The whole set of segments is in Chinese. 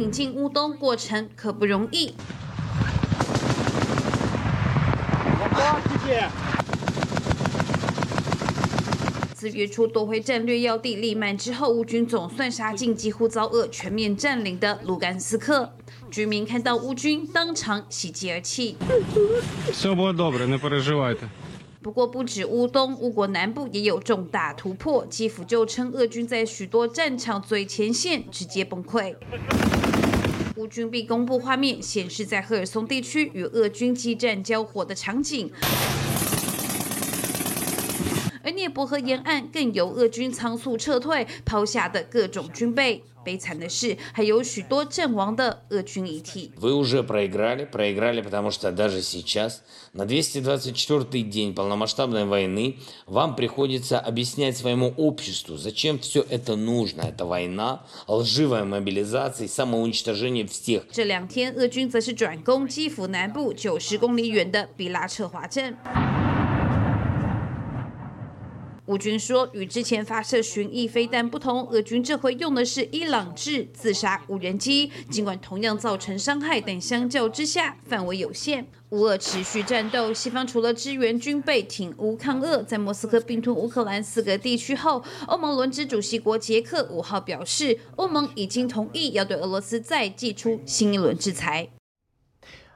挺进乌东过程可不容易。自月初夺回战略要地利曼之后，乌军总算杀进几乎遭俄全面占领的卢甘斯克。居民看到乌军，当场喜极而泣。不过，不止乌东，乌国南部也有重大突破。基辅就称，俄军在许多战场最前线直接崩溃。乌军并公布画面，显示在赫尔松地区与俄军激战交火的场景。而涅伯河沿岸更有俄军仓促撤退，抛下的各种军备。悲惨的是，还有许多阵亡的俄军遗体。Вы уже проиграли, проиграли, потому что даже сейчас, на 224-й день полномасштабной войны, вам приходится объяснять своему обществу, зачем все это нужно. Это война, лживая мобилизация и самоуничтожение всех. 这两天，俄军则是转攻基辅南部九十公里远的比拉彻华镇。 乌军说，与之前发射巡弋飞弹不同，俄军这回用的是伊朗制自杀无人机。尽管同样造成伤害，但相较之下范围有限。乌俄持续战斗，西方除了支援军备挺乌抗俄，在莫斯科并吞乌克兰四个地区后，欧盟轮值主席国捷克五号表示，欧盟已经同意要对俄罗斯再寄出新一轮制裁。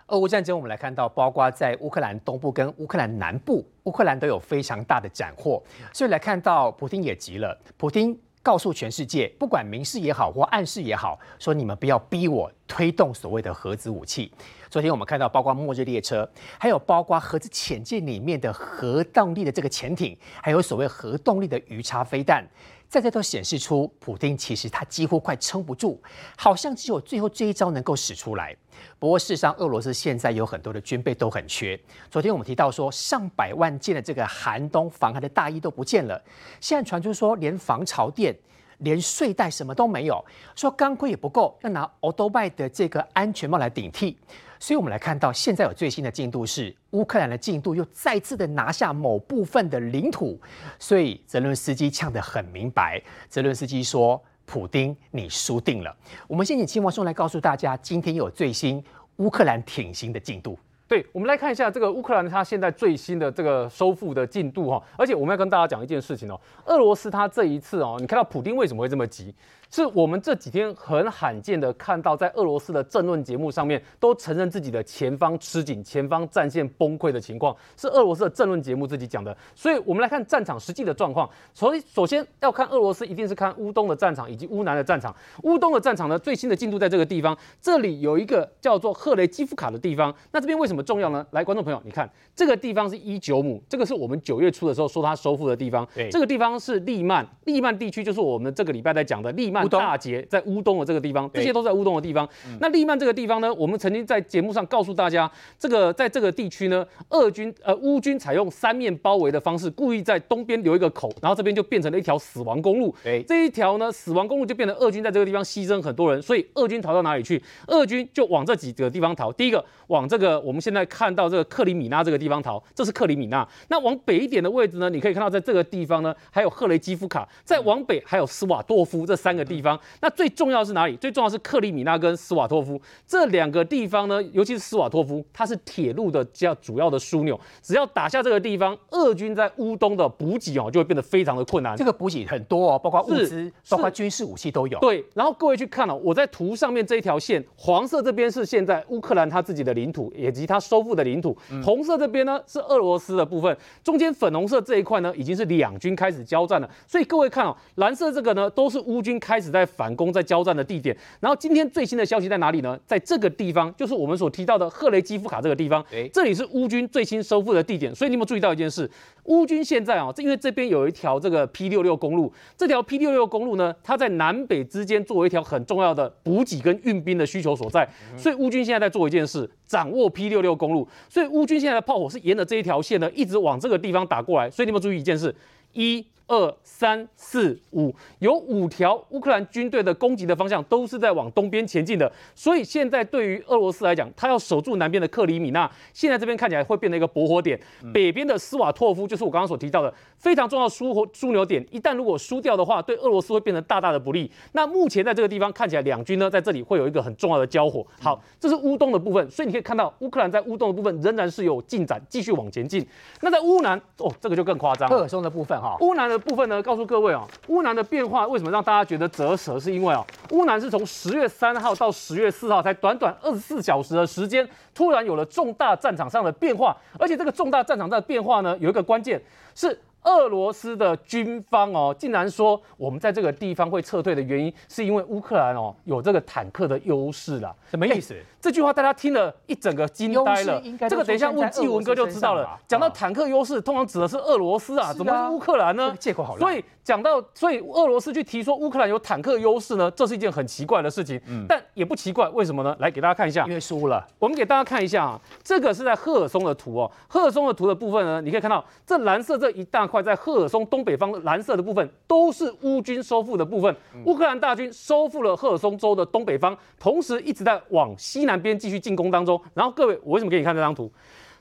俄乌战争，我们来看到，包括在乌克兰东部跟乌克兰南部，乌克兰都有非常大的斩获。所以来看到，普京也急了。普京告诉全世界，不管明示也好或暗示也好，说你们不要逼我推动所谓的核子武器。昨天我们看到，包括末日列车，还有包括核子潜舰里面的核动力的这个潜艇，还有所谓核动力的鱼叉飞弹。在这都显示出，普京其实他几乎快撑不住，好像只有最后这一招能够使出来。不过事实上，俄罗斯现在有很多的军备都很缺。昨天我们提到说，上百万件的这个寒冬防寒的大衣都不见了。现在传出说，连防潮垫、连睡袋什么都没有，说钢盔也不够，要拿欧多拜的这个安全帽来顶替。所以，我们来看到现在有最新的进度是，乌克兰的进度又再次的拿下某部分的领土。所以，泽伦斯基呛得很明白。泽伦斯基说：“普丁，你输定了。”我们先请青王松来告诉大家，今天有最新乌克兰挺型的进度。对，我们来看一下这个乌克兰它现在最新的这个收复的进度哈。而且，我们要跟大家讲一件事情哦，俄罗斯它这一次哦，你看到普丁为什么会这么急？是我们这几天很罕见的看到，在俄罗斯的政论节目上面都承认自己的前方吃紧、前方战线崩溃的情况，是俄罗斯的政论节目自己讲的。所以，我们来看战场实际的状况。所以，首先要看俄罗斯，一定是看乌东的战场以及乌南的战场。乌东的战场呢，最新的进度在这个地方，这里有一个叫做赫雷基夫卡的地方。那这边为什么重要呢？来，观众朋友，你看这个地方是一九姆，这个是我们九月初的时候说它收复的地方。对，这个地方是利曼，利曼地区就是我们这个礼拜在讲的利曼。大捷在乌东的这个地方，这些都在乌东的地方。那利曼这个地方呢，我们曾经在节目上告诉大家，这个在这个地区呢，俄军呃乌军采用三面包围的方式，故意在东边留一个口，然后这边就变成了一条死亡公路。这一条呢死亡公路就变成俄军在这个地方牺牲很多人，所以俄军逃到哪里去？俄军就往这几个地方逃。第一个往这个我们现在看到这个克里米纳这个地方逃，这是克里米纳。那往北一点的位置呢，你可以看到在这个地方呢，还有赫雷基夫卡。再往北还有斯瓦多夫这三个地方。那最重要是哪里？最重要是克里米纳跟斯瓦托夫这两个地方呢，尤其是斯瓦托夫，它是铁路的较主要的枢纽。只要打下这个地方，俄军在乌东的补给哦，就会变得非常的困难。这个补给很多哦，包括物资，包括军事武器都有。对，然后各位去看了，我在图上面这一条线，黄色这边是现在乌克兰它自己的领土以及它收复的领土，红色这边呢是俄罗斯的部分，中间粉红色这一块呢已经是两军开始交战了。所以各位看哦，蓝色这个呢都是乌军开始在反攻。在交战的地点，然后今天最新的消息在哪里呢？在这个地方，就是我们所提到的赫雷基夫卡这个地方。这里是乌军最新收复的地点。所以你有没有注意到一件事？乌军现在啊，因为这边有一条这个 P 六六公路，这条 P 六六公路呢，它在南北之间作为一条很重要的补给跟运兵的需求所在。所以乌军现在在做一件事，掌握 P 六六公路。所以乌军现在的炮火是沿着这一条线呢，一直往这个地方打过来。所以你有没有注意一件事？一二三四五，有五条乌克兰军队的攻击的方向都是在往东边前进的，所以现在对于俄罗斯来讲，他要守住南边的克里米纳，现在这边看起来会变成一个驳火点，北边的斯瓦托夫就是我刚刚所提到的非常重要枢火枢纽点，一旦如果输掉的话，对俄罗斯会变成大大的不利。那目前在这个地方看起来，两军呢在这里会有一个很重要的交火。好，这是乌东的部分，所以你可以看到乌克兰在乌东的部分仍然是有进展，继续往前进。那在乌南哦，这个就更夸张，赫尔松的部分哈，乌南的部分呢，告诉各位哦，乌南的变化为什么让大家觉得折舌？是因为哦，乌南是从十月三号到十月四号，才短短二十四小时的时间，突然有了重大战场上的变化，而且这个重大战场上的变化呢，有一个关键是。俄罗斯的军方哦，竟然说我们在这个地方会撤退的原因，是因为乌克兰哦有这个坦克的优势啦。什么意思？这句话大家听了一整个惊呆了。这个等一下问纪文哥就知道了。讲到坦克优势，通常指的是俄罗斯啊，怎么是乌克兰呢？借口好所以讲到，所以俄罗斯去提说乌克兰有坦克优势呢，这是一件很奇怪的事情。嗯，但也不奇怪，为什么呢？来给大家看一下，因为输了。我们给大家看一下啊，这个是在赫尔松的图哦。赫尔松的图的部分呢，你可以看到这蓝色这一大块在赫尔松东北方蓝色的部分，都是乌军收复的部分。乌克兰大军收复了赫尔松州的东北方，同时一直在往西南边继续进攻当中。然后各位，我为什么给你看这张图？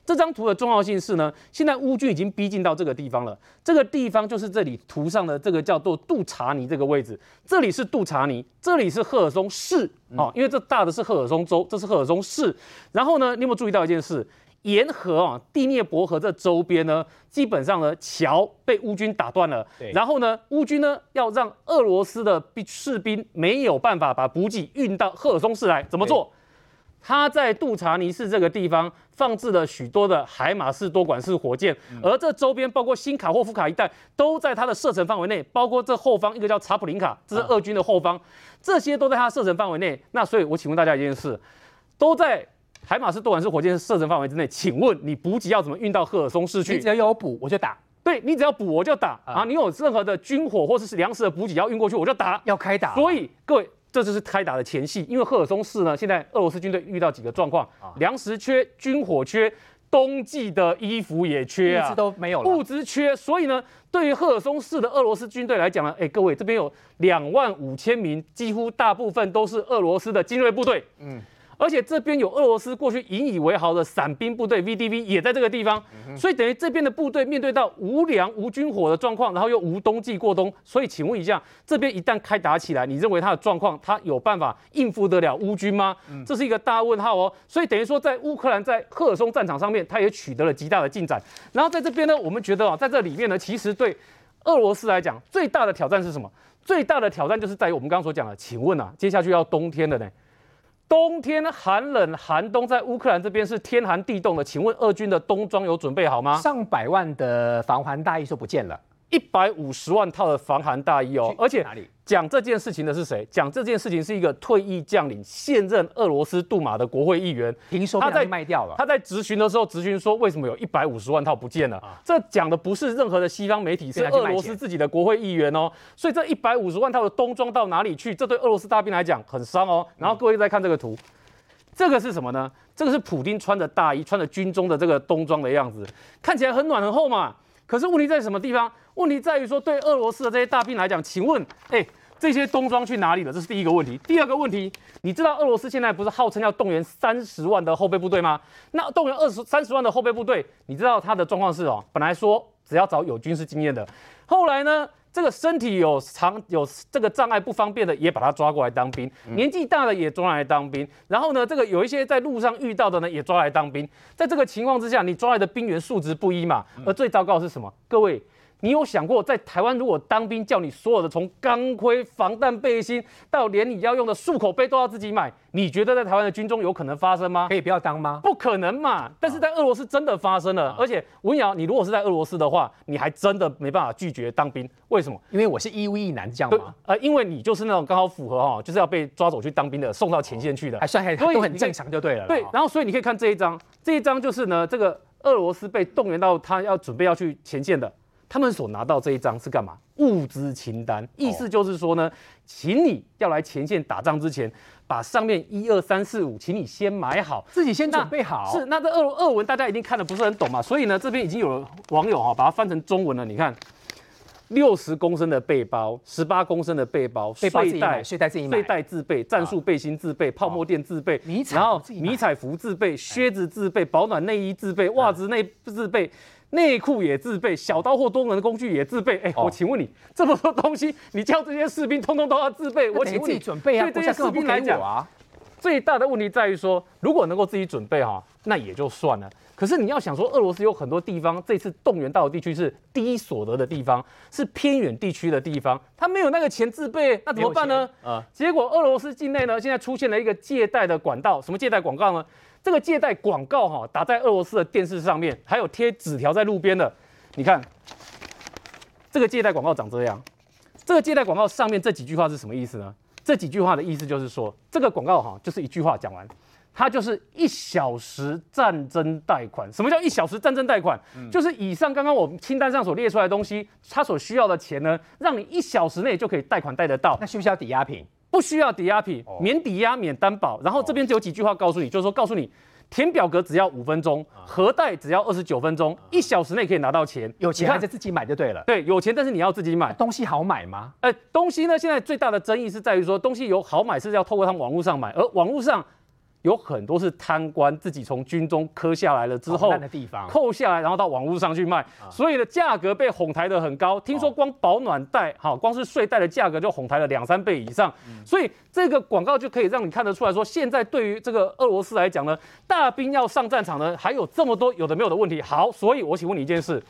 这张图的重要性是呢，现在乌军已经逼近到这个地方了。这个地方就是这里图上的这个叫做杜查尼这个位置，这里是杜查尼，这里是赫尔松市哦，因为这大的是赫尔松州，这是赫尔松市。然后呢，你有没有注意到一件事？沿河啊，第聂伯河这周边呢，基本上呢，桥被乌军打断了。然后呢，乌军呢要让俄罗斯的士兵没有办法把补给运到赫尔松市来，怎么做？他在杜查尼市这个地方放置了许多的海马式多管式火箭，而这周边包括新卡霍夫卡一带都在它的射程范围内，包括这后方一个叫查普林卡，这是俄军的后方，这些都在它射程范围内。那所以，我请问大家一件事，都在海马式多管式火箭射程范围之内，请问你补给要怎么运到赫尔松市去？你只要有补，我就打。对你只要补，我就打啊！你有任何的军火或者是粮食的补给要运过去，我就打。要开打。所以各位。这就是开打的前戏，因为赫尔松市呢，现在俄罗斯军队遇到几个状况：粮食缺、军火缺、冬季的衣服也缺啊，物资都没有了，物资缺。所以呢，对于赫尔松市的俄罗斯军队来讲呢，哎，各位这边有两万五千名，几乎大部分都是俄罗斯的精锐部队。嗯。而且这边有俄罗斯过去引以为豪的伞兵部队 VDV 也在这个地方，所以等于这边的部队面对到无粮无军火的状况，然后又无冬季过冬，所以请问一下，这边一旦开打起来，你认为他的状况，他有办法应付得了乌军吗？这是一个大问号哦。所以等于说，在乌克兰在赫尔松战场上面，他也取得了极大的进展。然后在这边呢，我们觉得啊，在这里面呢，其实对俄罗斯来讲，最大的挑战是什么？最大的挑战就是在于我们刚刚所讲的，请问啊，接下去要冬天了呢？冬天寒冷寒冬，在乌克兰这边是天寒地冻的。请问俄军的冬装有准备好吗？上百万的防寒大衣就不见了。一百五十万套的防寒大衣哦，而且讲这件事情的是谁？讲这件事情是一个退役将领，现任俄罗斯杜马的国会议员。听说他在卖掉了。他在质询的时候质询说，为什么有一百五十万套不见了？这讲的不是任何的西方媒体，是俄罗斯自己的国会议员哦。所以这一百五十万套的冬装到哪里去？这对俄罗斯大兵来讲很伤哦。然后各位再看这个图，这个是什么呢？这个是普京穿着大衣、穿着军中的这个冬装的样子，看起来很暖很厚嘛。可是问题在什么地方？问题在于说，对俄罗斯的这些大兵来讲，请问，哎，这些冬装去哪里了？这是第一个问题。第二个问题，你知道俄罗斯现在不是号称要动员三十万的后备部队吗？那动员二十三十万的后备部队，你知道他的状况是哦，本来说只要找有军事经验的，后来呢？这个身体有长有这个障碍不方便的，也把他抓过来当兵；年纪大的也抓来当兵。然后呢，这个有一些在路上遇到的呢，也抓来当兵。在这个情况之下，你抓来的兵员素质不一嘛？而最糟糕的是什么？各位。你有想过，在台湾如果当兵叫你所有的从钢盔、防弹背心到连你要用的漱口杯都要自己买，你觉得在台湾的军中有可能发生吗？可以不要当吗？不可能嘛！但是在俄罗斯真的发生了，而且文瑶，你如果是在俄罗斯的话，你还真的没办法拒绝当兵。为什么？因为我是义务役男将嘛。呃，因为你就是那种刚好符合哈，就是要被抓走去当兵的，送到前线去的，还算还都很正常就对了。对，然后所以你可以看这一张，这一张就是呢，这个俄罗斯被动员到他要准备要去前线的。他们所拿到这一张是干嘛？物资清单，意思就是说呢，请你要来前线打仗之前，把上面一二三四五，请你先买好，自己先准备好。是，那这俄俄文大家一定看的不是很懂嘛，所以呢，这边已经有网友哈把它翻成中文了。你看，六十公升的背包，十八公升的背包，背包自己睡袋买，睡袋自己买，睡袋自备，战术背心自备，泡沫垫自备，迷彩然后迷彩服自备，靴子自备，保暖内衣自备，袜子内自备。内裤也自备，小刀或多门的工具也自备。哎、哦我请问你，这么多东西，你叫这些士兵通通都要自备？我请问你，准备啊，对这些士兵来讲啊。最大的问题在于说，如果能够自己准备哈，那也就算了。可是你要想说，俄罗斯有很多地方，这次动员到的地区是低所得的地方，是偏远地区的地方，他没有那个钱自备，那怎么办呢？啊，结果俄罗斯境内呢，现在出现了一个借贷的管道，什么借贷广告呢？这个借贷广告哈，打在俄罗斯的电视上面，还有贴纸条在路边的。你看，这个借贷广告长这样。这个借贷广告上面这几句话是什么意思呢？这几句话的意思就是说，这个广告哈，就是一句话讲完，它就是一小时战争贷款。什么叫一小时战争贷款？就是以上刚刚我们清单上所列出来的东西，它所需要的钱呢，让你一小时内就可以贷款贷得到。那需不需要抵押品？不需要抵押品哦，免抵押、免担保。然后这边就有几句话告诉你，就是说告诉你，填表格只要五分钟，核贷只要二十九分钟，一小时内可以拿到钱。有钱还是自己买就对了。对，有钱，但是你要自己买。东西好买吗？哎，东西呢，现在最大的争议是在于说，东西有好买是要透过他们网络上买，而网络上有很多是贪官自己从军中磕下来了之后的地方，扣下来，然后到网络上去卖，所以呢，价格被哄抬得很高。听说光保暖袋，哈，光是睡袋的价格就哄抬了两三倍以上。所以这个广告就可以让你看得出来说，现在对于这个俄罗斯来讲呢，大兵要上战场呢，还有这么多有的没有的问题。好，所以我请问你一件事，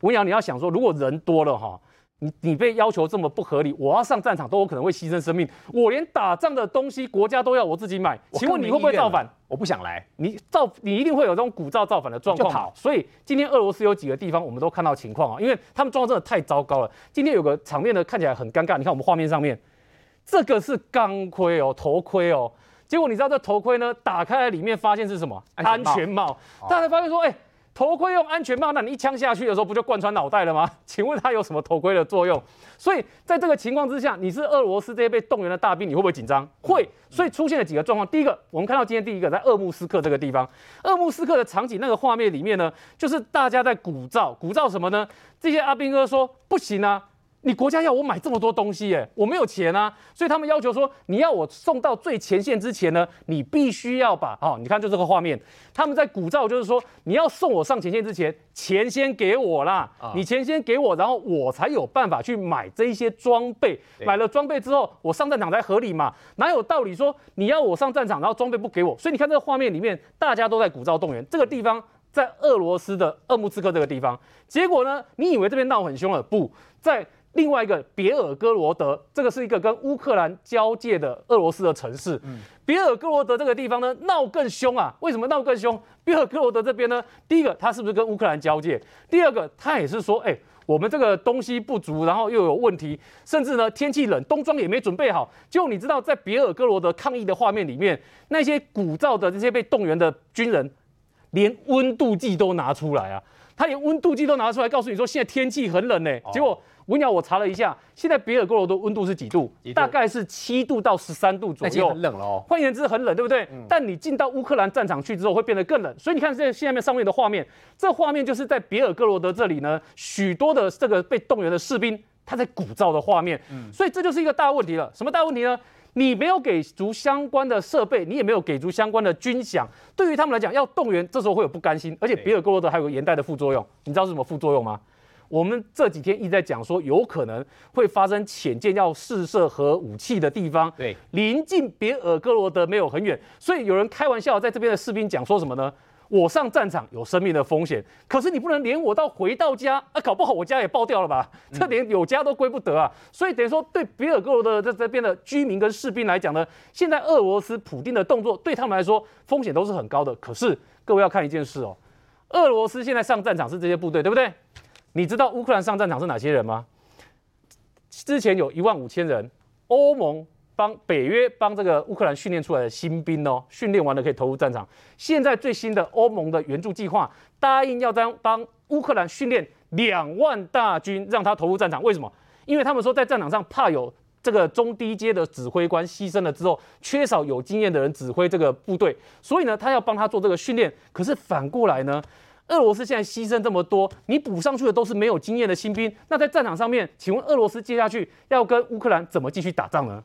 文瑶，你要想说，如果人多了哈。你你被要求这么不合理，我要上战场都有可能会牺牲生命，我连打仗的东西国家都要我自己买，请问你会不会造反？？我不想来。你造你一定会有这种鼓噪造反的状况所以今天俄罗斯有几个地方我们都看到情况啊，因为他们状况真的太糟糕了。今天有个场面呢看起来很尴尬，你看我们画面上面，这个是钢盔哦，头盔哦。结果你知道这头盔呢，打开来里面发现是什么？安全帽大家发现说，哎、头盔用安全帽，那你一枪下去的时候，不就贯穿脑袋了吗？请问它有什么头盔的作用？所以在这个情况之下，你是俄罗斯这些被动员的大兵，你会不会紧张？会。所以出现了几个状况。第一个，我们看到今天第一个在鄂木斯克这个地方，鄂木斯克的场景那个画面里面呢，就是大家在鼓噪，鼓噪什么呢？这些阿兵哥说不行啊。你国家要我买这么多东西，耶，我没有钱啊，所以他们要求说，你要我送到最前线之前呢，你必须要把哦，你看就这个画面，他们在鼓噪，就是说你要送我上前线之前，钱先给我啦，啊。你钱先给我，然后我才有办法去买这一些装备，买了装备之后，我上战场才合理嘛，哪有道理说你要我上战场，然后装备不给我？所以你看这个画面里面，大家都在鼓噪动员，这个地方在俄罗斯的鄂木斯克这个地方，结果呢，你以为这边闹很凶了，不在。另外一个别尔哥罗德，这个是一个跟乌克兰交界的俄罗斯的城市。别尔哥罗德这个地方呢，闹更凶啊！为什么闹更凶？别尔哥罗德这边呢，第一个它是不是跟乌克兰交界？第二个，他也是说，哎、我们这个东西不足，然后又有问题，甚至呢天气冷，冬装也没准备好。就你知道，在别尔哥罗德抗议的画面里面，那些鼓噪的这些被动员的军人，连温度计都拿出来啊！他连温度计都拿出来，告诉你说现在天气很冷呢、结果文鸟我查了一下，现在别尔哥罗德温度是几度？度大概是七度到十三度左右很。冷了哦。换言之，很冷，对不对？但你进到乌克兰战场去之后，会变得更冷。所以你看这下面上面的画面，这画面就是在别尔哥罗德这里呢，许多的这个被动员的士兵，他在鼓噪的画面。所以这就是一个大问题了。什么大问题呢？你没有给足相关的设备，你也没有给足相关的军饷，对于他们来讲，要动员，这时候会有不甘心。而且别尔哥罗德还有个连带的副作用，你知道是什么副作用吗？我们这几天一直在讲说，有可能会发生潜舰要试射核武器的地方，对，临近别尔哥罗德没有很远，所以有人开玩笑在这边的士兵讲说什么呢？我上战场有生命的风险，可是你不能连我到回到家啊，搞不好我家也爆掉了吧？这连有家都归不得啊！所以等于说，对别尔哥罗德这这边的居民跟士兵来讲呢，现在俄罗斯普丁的动作对他们来说风险都是很高的。可是各位要看一件事哦，俄罗斯现在上战场是这些部队，对不对？你知道乌克兰上战场是哪些人吗？之前有一万五千人，欧盟帮北约帮这个乌克兰训练出来的新兵哦，训练完了可以投入战场。现在最新的欧盟的援助计划答应要帮帮乌克兰训练两万大军，让他投入战场。为什么？因为他们说在战场上怕有这个中低阶的指挥官牺牲了之后，缺少有经验的人指挥这个部队，所以呢，他要帮他做这个训练。可是反过来呢？俄罗斯现在牺牲这么多，你补上去的都是没有经验的新兵，那在战场上面，请问俄罗斯接下去要跟乌克兰怎么继续打仗呢？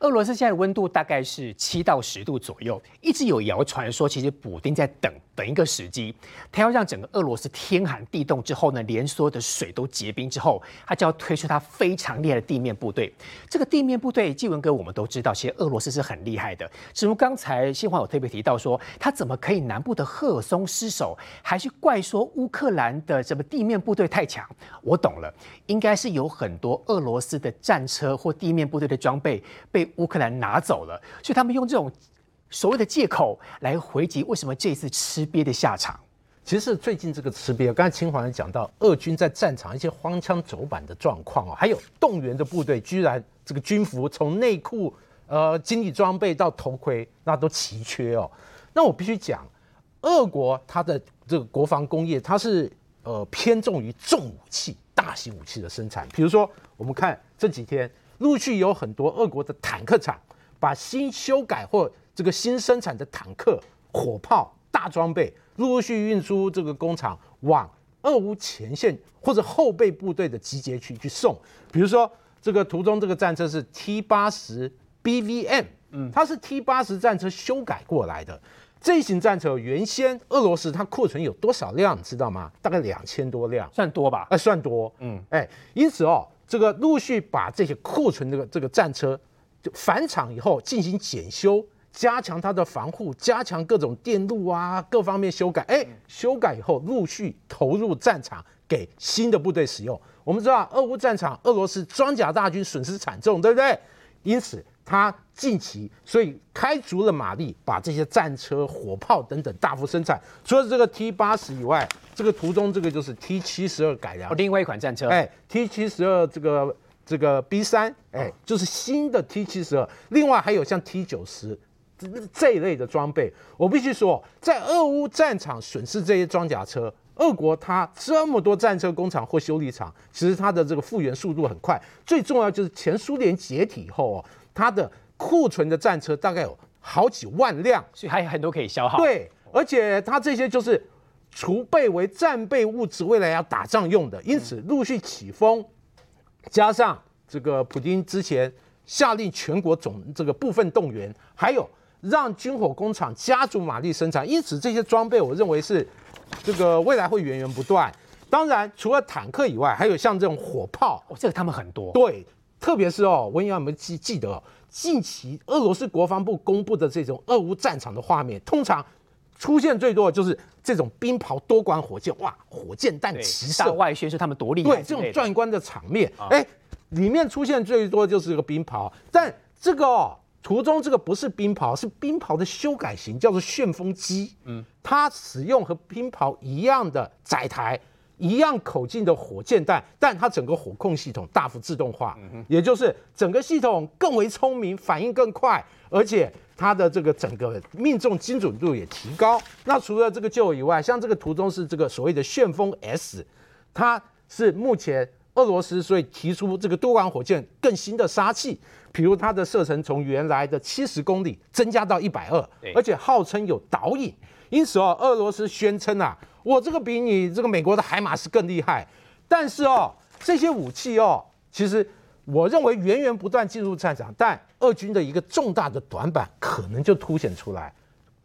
俄罗斯现在温度大概是七到十度左右，一直有谣传说，其实补丁在等等一个时机，他要让整个俄罗斯天寒地冻之后呢，连所有的水都结冰之后，他就要推出他非常厉害的地面部队。这个地面部队，纪文哥我们都知道，其实俄罗斯是很厉害的。正如刚才新华有特别提到说，他怎么可以南部的赫尔松失守，还去怪说乌克兰的什么地面部队太强？我懂了，应该是有很多俄罗斯的战车或地面部队的装备被。乌克兰拿走了，所以他们用这种所谓的借口来回击为什么这次吃瘪的下场。其实最近这个吃瘪，刚才秦华也讲到，俄军在战场一些荒腔走板的状况哦，还有动员的部队居然这个军服从内裤、呃，经济装备到头盔，那都奇缺哦。那我必须讲，俄国它的这个国防工业，它是呃偏重于重武器、大型武器的生产。比如说，我们看这几天。陆续有很多俄国的坦克厂把新修改或这个新生产的坦克、火炮、大装备陆陆续运出这个工厂，往俄乌前线或者后备部队的集结区去送。比如说，这个途中这个战车是 T 八十 BVM，嗯，它是 T 八十战车修改过来的。这一型战车原先俄罗斯它库存有多少辆，你知道吗？大概两千多辆，算多吧？哎，算多，嗯，哎，因此哦。这个陆续把这些库存这个这个战车就返厂以后进行检修，加强它的防护，加强各种电路啊各方面修改。哎，修改以后陆续投入战场给新的部队使用。我们知道俄乌战场，俄罗斯装甲大军损失惨重，对不对？因此。他近期所以开足了马力，把这些战车、火炮等等大幅生产。除了这个 T 八十以外，这个图中这个就是 T 七十二改良，另外一款战车。哎，T 七十二这个这个 B 三，哎，就是新的 T 七十二。另外还有像 T 九十这一类的装备。我必须说，在俄乌战场损失这些装甲车。俄国它这么多战车工厂或修理厂，其实它的这个复原速度很快。最重要就是前苏联解体以后哦，它的库存的战车大概有好几万辆，所以还有很多可以消耗。对，而且它这些就是储备为战备物资，未来要打仗用的，因此陆续起风，加上这个普京之前下令全国总这个部分动员，还有让军火工厂加足马力生产，因此这些装备我认为是。这个未来会源源不断。当然，除了坦克以外，还有像这种火炮，哦这个他们很多。对，特别是哦，文瑶有没有记记得哦近期俄罗斯国防部公布的这种俄乌战场的画面？通常出现最多的就是这种冰雹多管火箭，哇，火箭弹齐射，外宣是他们多厉害。对，这种壮观的场面，哎，里面出现最多就是个冰雹，但这个哦。途中这个不是冰雹，是冰雹的修改型，叫做旋风机。嗯，它使用和冰雹一样的载台、一样口径的火箭弹，但它整个火控系统大幅自动化，也就是整个系统更为聪明，反应更快，而且它的这个整个命中精准度也提高。那除了这个旧以外，像这个图中是这个所谓的旋风 S，它是目前俄罗斯所以提出这个多管火箭更新的杀器。比如它的射程从原来的七十公里增加到一百二，而且号称有导引，因此哦，俄罗斯宣称啊，我这个比你这个美国的海马斯更厉害。但是哦，这些武器哦，其实我认为源源不断进入战场，但俄军的一个重大的短板可能就凸显出来，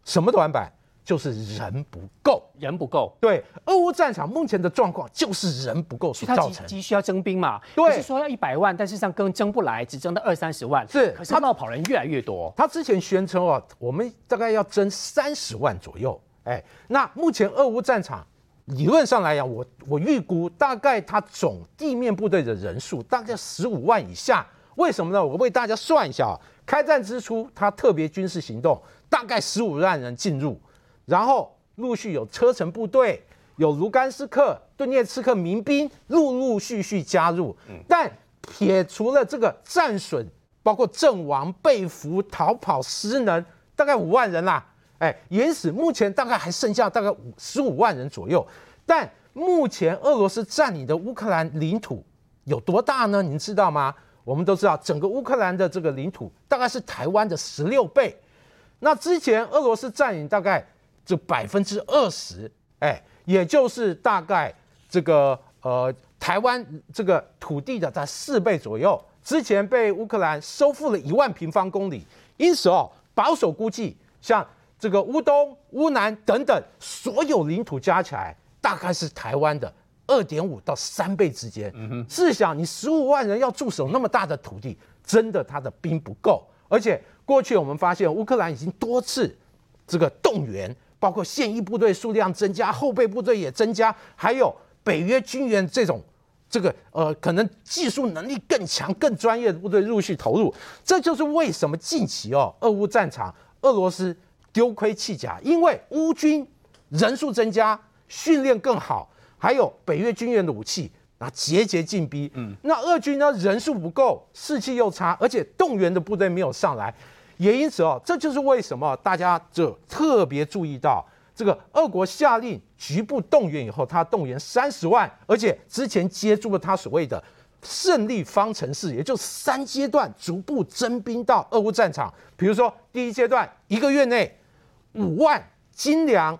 什么短板？就是人不够，人不够。对，俄乌战场目前的状况就是人不够所造成。急需要征兵嘛？对，是说要一百万，但是上更征不来，只征到二三十万。是，可是他冒跑人越来越多。他之前宣称哦，我们大概要征三十万左右。哎，那目前俄乌战场理论上来讲，我我预估大概他总地面部队的人数大概十五万以下。为什么呢？我为大家算一下啊，开战之初，他特别军事行动大概十五万人进入。然后陆续有车臣部队，有卢甘斯克、顿涅茨克民兵陆陆续续加入，但撇除了这个战损，包括阵亡、被俘、逃跑、失能，大概五万人啦。哎，原始目前大概还剩下大概五十五万人左右。但目前俄罗斯占领的乌克兰领土有多大呢？您知道吗？我们都知道，整个乌克兰的这个领土大概是台湾的十六倍。那之前俄罗斯占领大概。这百分之二十，哎，也就是大概这个呃台湾这个土地的在四倍左右。之前被乌克兰收复了一万平方公里，因此哦，保守估计像这个乌东、乌南等等所有领土加起来，大概是台湾的二点五到三倍之间。试想，你十五万人要驻守那么大的土地，真的他的兵不够。而且过去我们发现，乌克兰已经多次这个动员，包括现役部队数量增加，后备部队也增加，还有北约军援这种。这个呃，可能技术能力更强、更专业的部队陆续投入，这就是为什么近期哦，俄乌战场俄罗斯丢盔弃甲，因为乌军人数增加、训练更好，还有北约军援的武器那节节进逼。嗯，那俄军呢人数不够，士气又差，而且动员的部队没有上来，也因此哦，这就是为什么大家就特别注意到。这个俄国下令局部动员以后，他动员三十万，而且之前接住了他所谓的胜利方程式，也就三阶段逐步征兵到俄乌战场。比如说，第一阶段一个月内五万精良，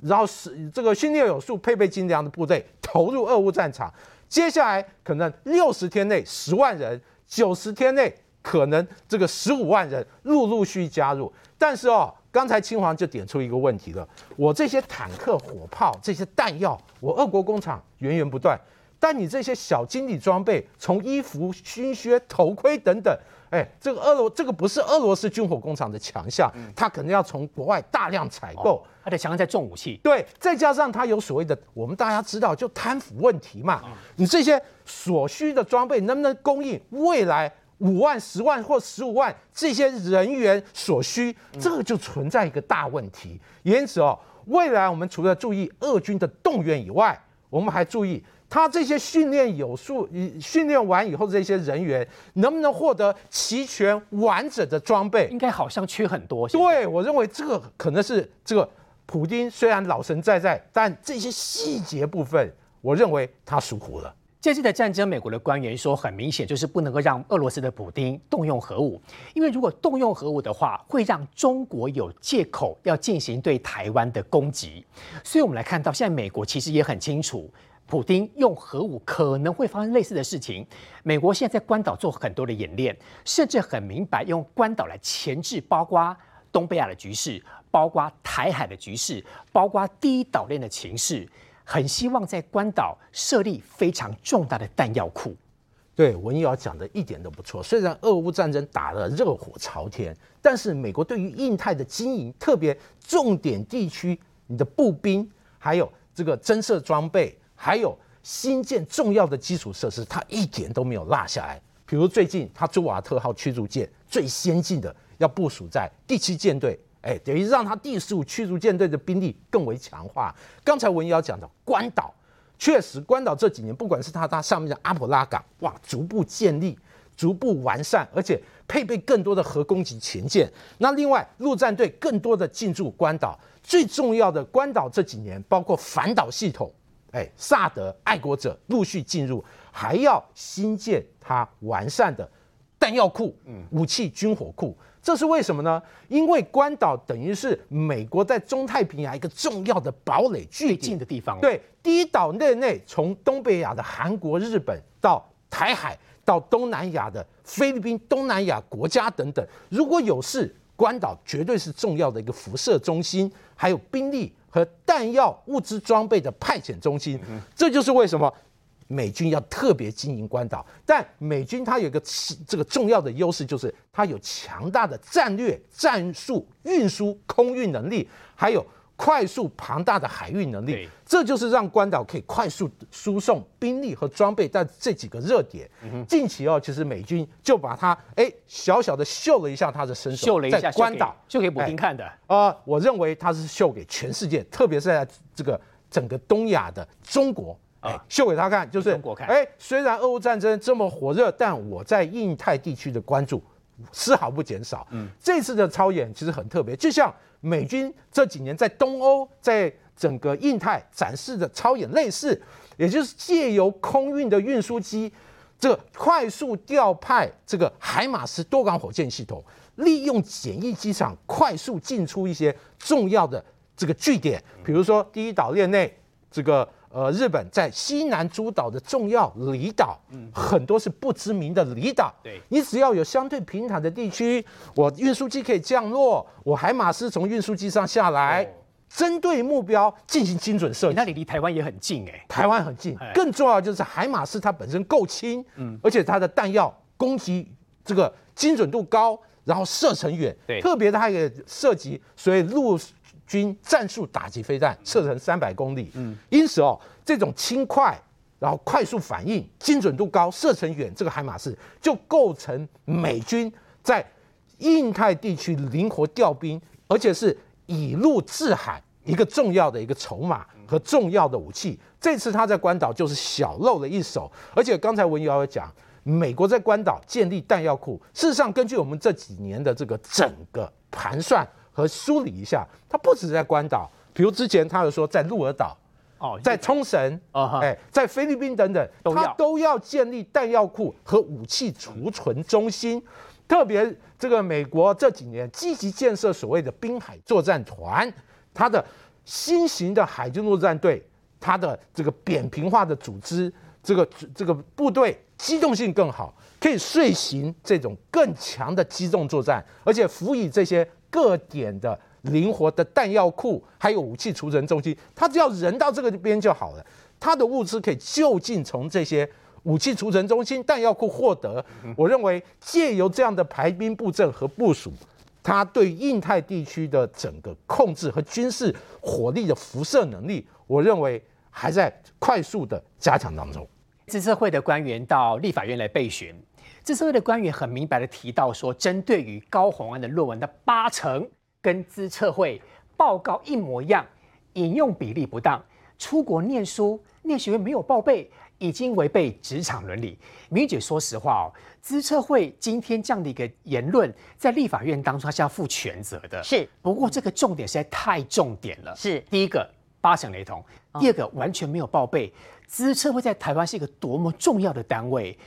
然后是这个训练有素、配备精良的部队投入俄乌战场。接下来可能六十天内十万人，九十天内可能这个十五万人陆陆续续加入。但是哦。刚才青黄就点出一个问题了，我这些坦克、火炮、这些弹药，我俄国工厂源源不断，但你这些小精理装备，从衣服、军靴、头盔等等，哎，这个俄罗这个不是俄罗斯军火工厂的强项，它可能要从国外大量采购，它的强项在重武器，对，再加上它有所谓的，我们大家知道就贪腐问题嘛，你这些所需的装备能不能供应未来？五万、十万或十五万这些人员所需，这个就存在一个大问题。因此哦，未来我们除了注意俄军的动员以外，我们还注意他这些训练有素、训练完以后的这些人员能不能获得齐全完整的装备？应该好像缺很多。对我认为这个可能是这个普京虽然老神在在，但这些细节部分，我认为他疏忽了。这次的战争，美国的官员说，很明显就是不能够让俄罗斯的普丁动用核武，因为如果动用核武的话，会让中国有借口要进行对台湾的攻击。所以，我们来看到，现在美国其实也很清楚，普京用核武可能会发生类似的事情。美国现在在关岛做很多的演练，甚至很明白用关岛来钳制，包括东北亚的局势，包括台海的局势，包括第一岛链的情势。很希望在关岛设立非常重大的弹药库。对文瑶讲的一点都不错。虽然俄乌战争打得热火朝天，但是美国对于印太的经营，特别重点地区，你的步兵，还有这个增设装备，还有新建重要的基础设施，它一点都没有落下来。比如最近，它朱瓦特号驱逐舰最先进的要部署在第七舰队。哎，等于让他第十五驱逐舰队的兵力更为强化。刚才文瑶讲的关岛，确实关岛这几年不管是它它上面的阿普拉港，哇，逐步建立、逐步完善，而且配备更多的核攻击潜舰。那另外陆战队更多的进驻关岛，最重要的关岛这几年包括反导系统，哎，萨德、爱国者陆续进入，还要新建它完善的弹药库、武器军火库。这是为什么呢？因为关岛等于是美国在中太平洋一个重要的堡垒，最近的地方。对，第一岛内内，从东北亚的韩国、日本到台海，到东南亚的菲律宾、东南亚国家等等，如果有事，关岛绝对是重要的一个辐射中心，还有兵力和弹药物资装备的派遣中心。这就是为什么。美军要特别经营关岛，但美军它有一个这个重要的优势，就是它有强大的战略、战术、运输、空运能力，还有快速庞大的海运能力。这就是让关岛可以快速输送兵力和装备。但这几个热点，近期哦，其实美军就把它哎小小的秀了一下他的身手，秀了一下关岛，秀给普京看的啊。我认为他是秀给全世界，特别是在这个整个东亚的中国。哎，秀给他看，就是哎，虽然俄乌战争这么火热，但我在印太地区的关注丝毫不减少。嗯，这次的操演其实很特别，就像美军这几年在东欧、在整个印太展示的超演类似，也就是借由空运的运输机，这个快速调派这个海马斯多管火箭系统，利用简易机场快速进出一些重要的这个据点，比如说第一岛链内。这个呃日本在西南诸岛的重要离岛，很多是不知名的离岛。对。你只要有相对平坦的地区，我运输机可以降落，我海马斯从运输机上下来，哦。针对目标进行精准射击你那。里离台湾也很近哎、台湾很近。哎，更重要就是海马斯它本身够轻，嗯，而且它的弹药攻击这个精准度高，然后射程远，对。特别它也涉及所以陆军战术打击飞弹，射程三百公里，嗯，因此哦，这种轻快。然后快速反应、精准度高、射程远，这个海马斯就构成美军在印太地区灵活调兵，而且是以陆制海一个重要的一个筹码和重要的武器。这次他在关岛就是小露了一手，而且刚才文瑶也讲，美国在关岛建立弹药库，事实上根据我们这几年的这个整个盘算和梳理一下，他不止在关岛，比如之前他有说在鹿儿岛。哦，在冲绳啊哈，哎，在菲律宾等等，都要它都要建立弹药库和武器储存中心。特别这个美国这几年积极建设所谓的滨海作战团，它的新型的海军陆战队，它的这个扁平化的组织，这个这个部队机动性更好，可以遂行这种更强的机动作战，而且辅以这些各点的灵活的弹药库，还有武器储存中心，他只要人到这个边就好了，他的物资可以就近从这些。武器储存中心、弹药库获得，我认为借由这样的排兵布阵和部署，它对印太地区的整个控制和军事火力的辐射能力，我认为还在快速的加强当中。资策会的官员到立法院来备询，资策会的官员很明白的提到说，针对于高虹安的论文的八成跟资策会报告一模一样，引用比例不当，出国念书念学位没有报备，已经违背职场伦理。明玉姐，说实话哦，资策会今天这样的一个言论，在立法院当中它是要负全责的。是不过这个重点实在太重点了。是第一个八成雷同，第二个完全没有报备。资策会在台湾是一个多么重要的单位，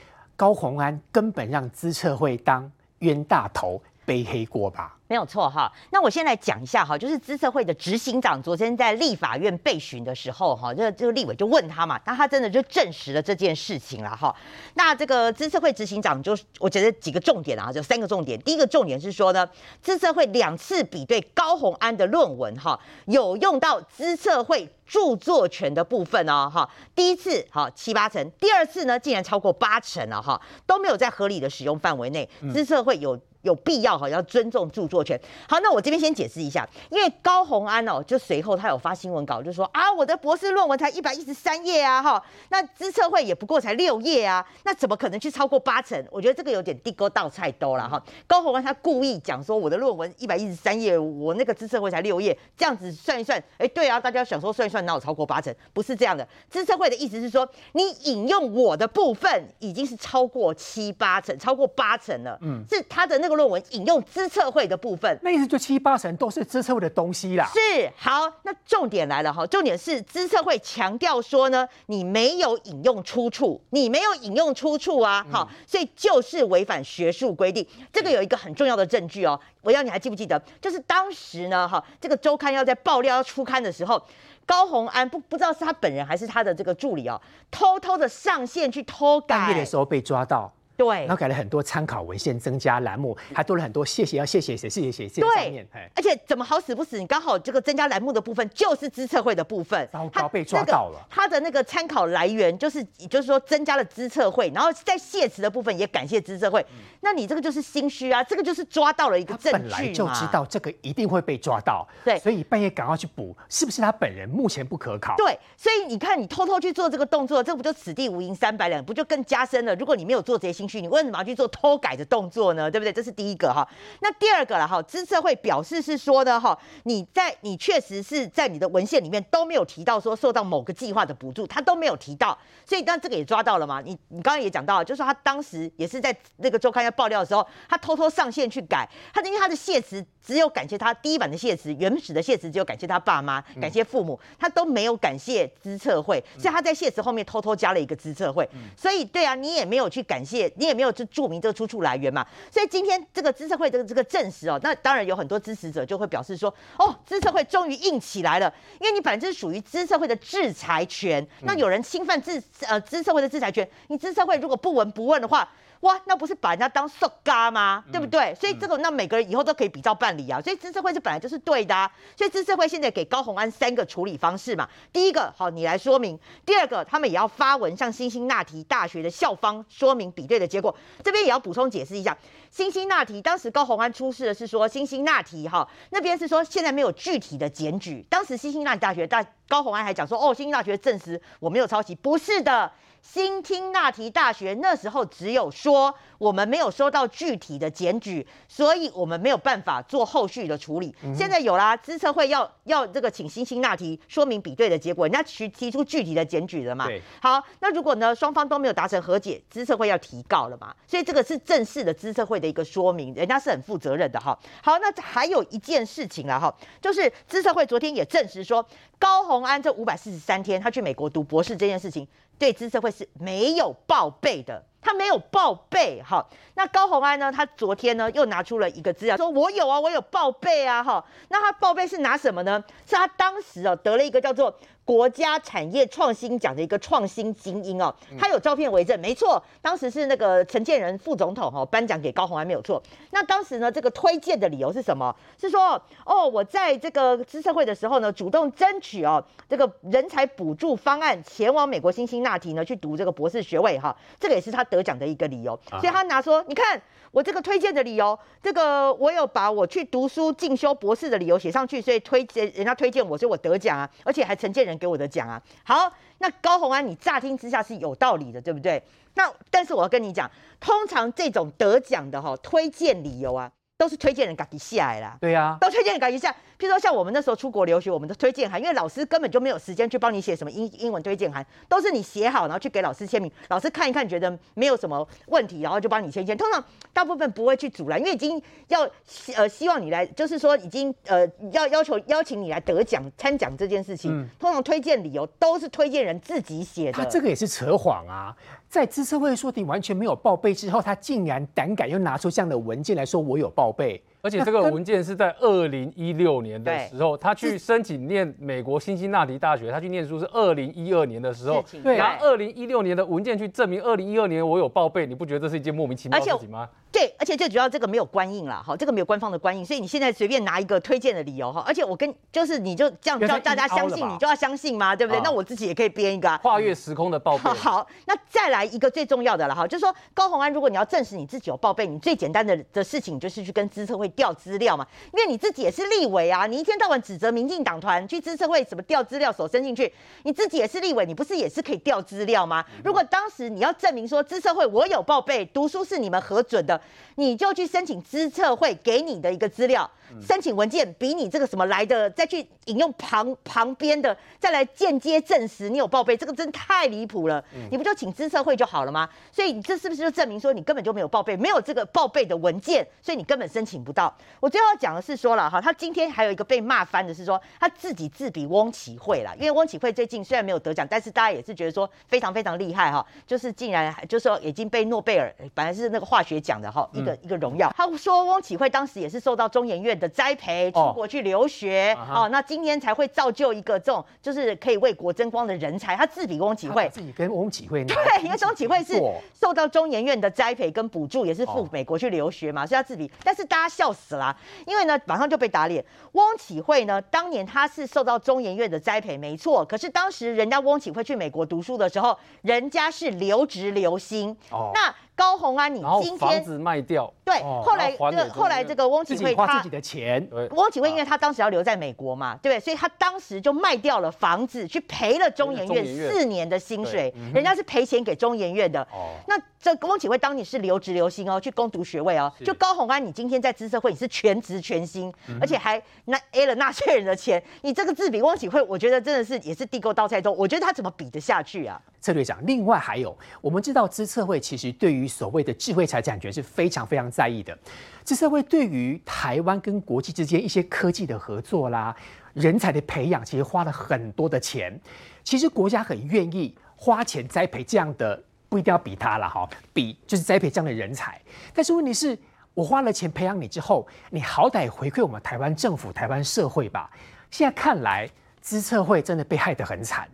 高虹安根本让资策会当冤大头背黑锅吧。没有错哈，那我先来讲一下哈，就是资策会的执行长昨天在立法院被询的时候哈，这个这个立委就问他嘛，那他真的就证实了这件事情了哈。那这个资策会执行长就我觉得几个重点啊，就三个重点。第一个重点是说呢，资策会两次比对高虹安的论文哈，有用到资策会著作权的部分哦哈。第一次哈七八成，第二次呢竟然超过八成了哈，都没有在合理的使用范围内，资策会有。有必要哈，要尊重著作权。好，那我这边先解释一下，因为高虹安哦，就随后他有发新闻稿，就说啊，我的博士论文才一百一十三页啊，哈，那资策会也不过才六页啊，那怎么可能去超过八成？我觉得这个有点地沟倒菜兜了哈。高虹安他故意讲说我的论文一百一十三页，我那个资策会才六页，这样子算一算，哎，对啊，大家想说算一算，哪有超过八成？不是这样的，资策会的意思是说，你引用我的部分已经是超过七八成，超过八成了，嗯，是他的那个论文引用资策会的部分，那意思就七八成都是资策会的东西啦。是好，那重点来了哈，重点是资策会强调说呢，你没有引用出处，你没有引用出处啊，好，所以就是违反学术规定。这个有一个很重要的证据哦，我要你还记不记得？就是当时呢，哈，这个周刊要在爆料要出刊的时候。高宏安不不知道是他本人还是他的这个助理哦，偷偷的上线去偷改半夜的时候被抓到，对然后改了很多参考文献，增加栏目，还多了很多谢谢要谢谢谁，谢谢谁，谢谢上面，哎，而且怎么好死不死，你刚好这个增加栏目的部分就是资策会的部分，他糟糕被抓到了那个他的那个参考来源就是，也就是说增加了资策会，然后在谢词的部分也感谢资策会。那你这个就是心虚啊，这个就是抓到了一个证他本来据。就知道这个一定会被抓到，对所以半夜赶快去补，是不是他本人目前不可考？对，所以你看，你偷偷去做这个动作，这不就此地无银三百两，不就更加深了？如果你没有做这些心去，你为什么要去做偷改的动作呢？对不对？这是第一个哈。那第二个了哈，资策会表示是说呢哈，你在你确实是在你的文献里面都没有提到说受到某个计划的补助，他都没有提到，所以当这个也抓到了嘛。你你刚刚也讲到，就是说他当时也是在那个周刊要爆料的时候，他偷偷上线去改，他因为他的谢词只有感谢他第一版的谢词，原始的谢词只有感谢他爸妈、感谢父母，他都没有感谢资策会，所以他在谢词后面偷偷加了一个资策会。所以对啊，你也没有去感谢你也没有就注明这个出处来源嘛。所以今天这个资策会的这个证实哦，那当然有很多支持者就会表示说，哦，资策会终于硬起来了，因为你本来就是属于资策会的制裁权，那有人侵犯资呃资策会的制裁权，你资策会如果不闻不问的话。哇，那不是把人家当瘦嘎吗？对不对？所以这个那每个人以后都可以比照办理啊。所以资社会是本来就是对的啊。所以资社会现在给高鸿安三个处理方式嘛。第一个，好，你来说明；第二个，他们也要发文向新兴纳提大学的校方说明比对的结果。这边也要补充解释一下，新兴纳提当时高鸿安出示的是说新兴纳提哈那边是说现在没有具体的检举。当时新兴纳提大学大高鸿安还讲说哦，新兴大学证实我没有抄袭，不是的。新听纳提大学那时候只有说我们没有收到具体的检举，所以我们没有办法做后续的处理。现在有啦，资策会要要这个请新兴纳提说明比对的结果，人家提提出具体的检举了嘛？好，那如果呢双方都没有达成和解，资策会要提告了嘛？所以这个是正式的资策会的一个说明，人家是很负责任的哈。好，那还有一件事情了哈，就是资策会昨天也证实说，高鸿安这五百四十三天他去美国读博士这件事情。对资策会是没有报备的，他没有报备。哈。那高鸿安呢？他昨天呢又拿出了一个资料，说我有啊，我有报备啊，哈。那他报备是拿什么呢？是他当时哦得了一个叫做。国家产业创新奖的一个创新精英哦，他有照片为证，没错，当时是那个陈建仁副总统哈颁奖给高鸿安没有错。那当时呢，这个推荐的理由是什么？是说哦，我在这个资社会的时候呢，主动争取哦这个人才补助方案，前往美国新兴那提呢去读这个博士学位哈，这个也是他得奖的一个理由。所以他拿说，你看。我这个推荐的理由，这个我有把我去读书进修博士的理由写上去，所以推荐人家推荐我，所以我得奖啊，而且还承建人给我的奖啊。好，那高红安，你乍听之下是有道理的，对不对？那但是我要跟你讲，通常这种得奖的哈推荐理由啊。都是推荐人赶紧下来啦，对呀，都推荐人赶紧下。譬如说像我们那时候出国留学，我们的推荐函，因为老师根本就没有时间去帮你写什么英英文推荐函，都是你写好然后去给老师签名，老师看一看觉得没有什么问题，然后就帮你签签。通常大部分不会去阻拦，因为已经要呃希望你来，就是说已经呃要要求邀请你来得奖参奖这件事情，通常推荐理由都是推荐人自己写的。他这个也是扯谎啊。在资策会说你完全没有报备之后，他竟然胆敢又拿出这样的文件来说我有报备，而且这个文件是在二零一六年的时候，他去申请念美国辛辛那提大学，他去念书是二零一二年的时候，对拿二零一六年的文件去证明二零一二年我有报备，你不觉得这是一件莫名其妙的事情吗？对，而且最主要这个没有官印了，哈，这个没有官方的官印，所以你现在随便拿一个推荐的理由，哈，而且我跟就是你就这样叫大家相信，你就要相信吗？对不对？那我自己也可以编一个跨越时空的报备。好，那再来一个最重要的了，哈，就是说高鸿安，如果你要证实你自己有报备，你最简单的的事情就是去跟资策会调资料嘛，因为你自己也是立委啊，你一天到晚指责民进党团去资策会什么调资料手伸进去，你自己也是立委，你不是也是可以调资料吗？如果当时你要证明说资策会我有报备，读书是你们核准的，你就去。去申请资策会给你的一个资料，申请文件比你这个什么来的，再去引用旁旁边的，再来间接证实你有报备，这个真太离谱了。你不就请资策会就好了吗？所以你这是不是就证明说你根本就没有报备，没有这个报备的文件，所以你根本申请不到？我最后要讲的是说了哈，他今天还有一个被骂翻的是说他自己自比翁启慧了，因为翁启慧最近虽然没有得奖，但是大家也是觉得说非常非常厉害哈，就是竟然就是说已经被诺贝尔本来是那个化学奖的哈一个一个荣耀。他说，翁启慧当时也是受到中研院的栽培，出国去留学哦，那今天才会造就一个这种就是可以为国争光的人才。他自比翁启慧，自己跟翁启慧对，因为翁启慧是受到中研院的栽培跟补助，也是赴美国去留学嘛，所以他自比。但是大家笑死了，因为呢马上就被打脸。翁启慧呢，当年他是受到中研院的栽培，没错。可是当时人家翁启慧去美国读书的时候，人家是留职留薪。哦，那。高红安，你今天房子卖掉，对，后来这个后来这个翁启慧他自己的钱，翁启慧因为他当时要留在美国嘛，对不对？所以他当时就卖掉了房子，去赔了中研院四年的薪水，人家是赔钱给中研院的。那这翁启慧当你是留职留薪哦，去攻读学位哦。就高红安，你今天在资社会你是全职全薪，而且还那 A 了纳税人的钱，你这个字比翁启慧，我觉得真的是也是地沟倒菜中，我觉得他怎么比得下去啊？策略长，另外还有，我们知道资策会其实对于所谓的智慧财产权是非常非常在意的。资策会对于台湾跟国际之间一些科技的合作啦、人才的培养，其实花了很多的钱。其实国家很愿意花钱栽培这样的不一定要比他了哈，比就是栽培这样的人才。但是问题是，我花了钱培养你之后，你好歹回馈我们台湾政府、台湾社会吧。现在看来，资策会真的被害得很惨。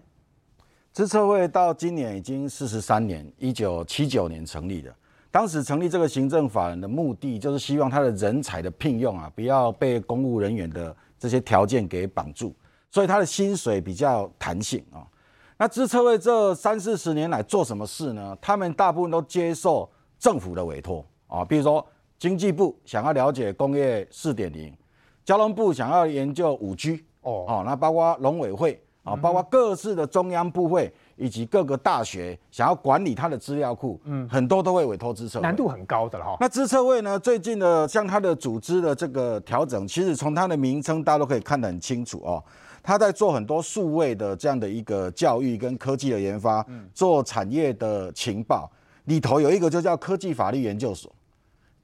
资策会到今年已经四十三年，一九七九年成立的。当时成立这个行政法人的目的，就是希望他的人才的聘用啊，不要被公务人员的这些条件给绑住，所以他的薪水比较弹性啊。那资策会这三四十年来做什么事呢？他们大部分都接受政府的委托啊，比如说经济部想要了解工业四点零，交通部想要研究五 G 哦，哦，那包括农委会啊，包括各式的中央部会。以及各个大学想要管理它的资料库，嗯，很多都会委托资策，难度很高的了哈。那资策会呢，最近的像它的组织的这个调整，其实从它的名称大家都可以看得很清楚哦。他在做很多数位的这样的一个教育跟科技的研发，做产业的情报里头有一个就叫科技法律研究所，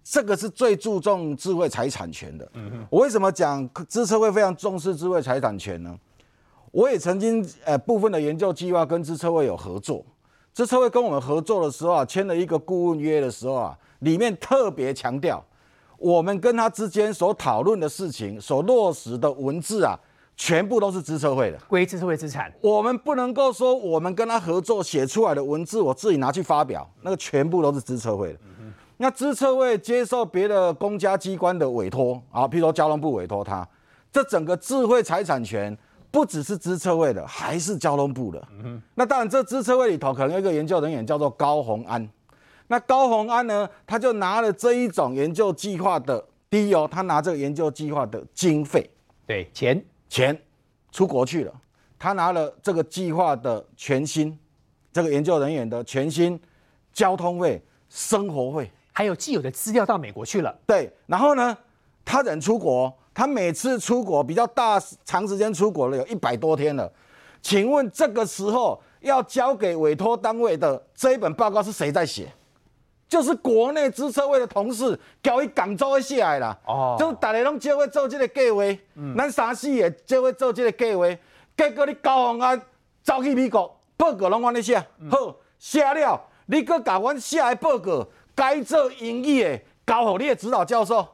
这个是最注重智慧财产权的。嗯我为什么讲资策会非常重视智慧财产权呢？我也曾经呃部分的研究计划跟资策会有合作，资策会跟我们合作的时候啊，签了一个顾问约的时候啊，里面特别强调，我们跟他之间所讨论的事情、所落实的文字啊，全部都是资策会的，归资策会资产。我们不能够说我们跟他合作写出来的文字，我自己拿去发表，那个全部都是资策会的。那资策会接受别的公家机关的委托啊，譬如说交通部委托他，这整个智慧财产权。不只是支策会的，还是交通部的。那当然，这支策会里头可能有一个研究人员叫做高鸿安。那高鸿安呢，他就拿了这一种研究计划的第一哦，他拿这个研究计划的经费，对钱钱出国去了。他拿了这个计划的全新，这个研究人员的全新交通费、生活费，还有既有的资料到美国去了。对，然后呢，他人出国。他每次出国比较大长时间出国了，有一百多天了。请问这个时候要交给委托单位的这一本报告是谁在写？就是国内资策会的同事交一广州的下来啦。哦，就是大家拢就会做这个计划，嗯咱三四个就会做这个计划。结果你高鸿安走去美国，报告拢安尼写，好写了，你搁甲阮写的报告改做英语的，交互你的指导教授。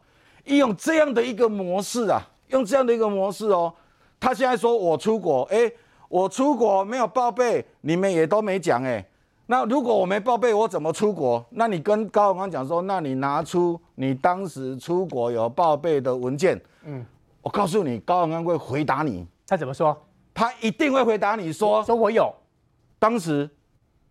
用这样的一个模式啊，用这样的一个模式哦，他现在说我出国，哎，我出国没有报备，你们也都没讲哎。那如果我没报备，我怎么出国？那你跟高永安讲说，那你拿出你当时出国有报备的文件。嗯，我告诉你，高永安会回答你。他怎么说？他一定会回答你说，说我有，当时。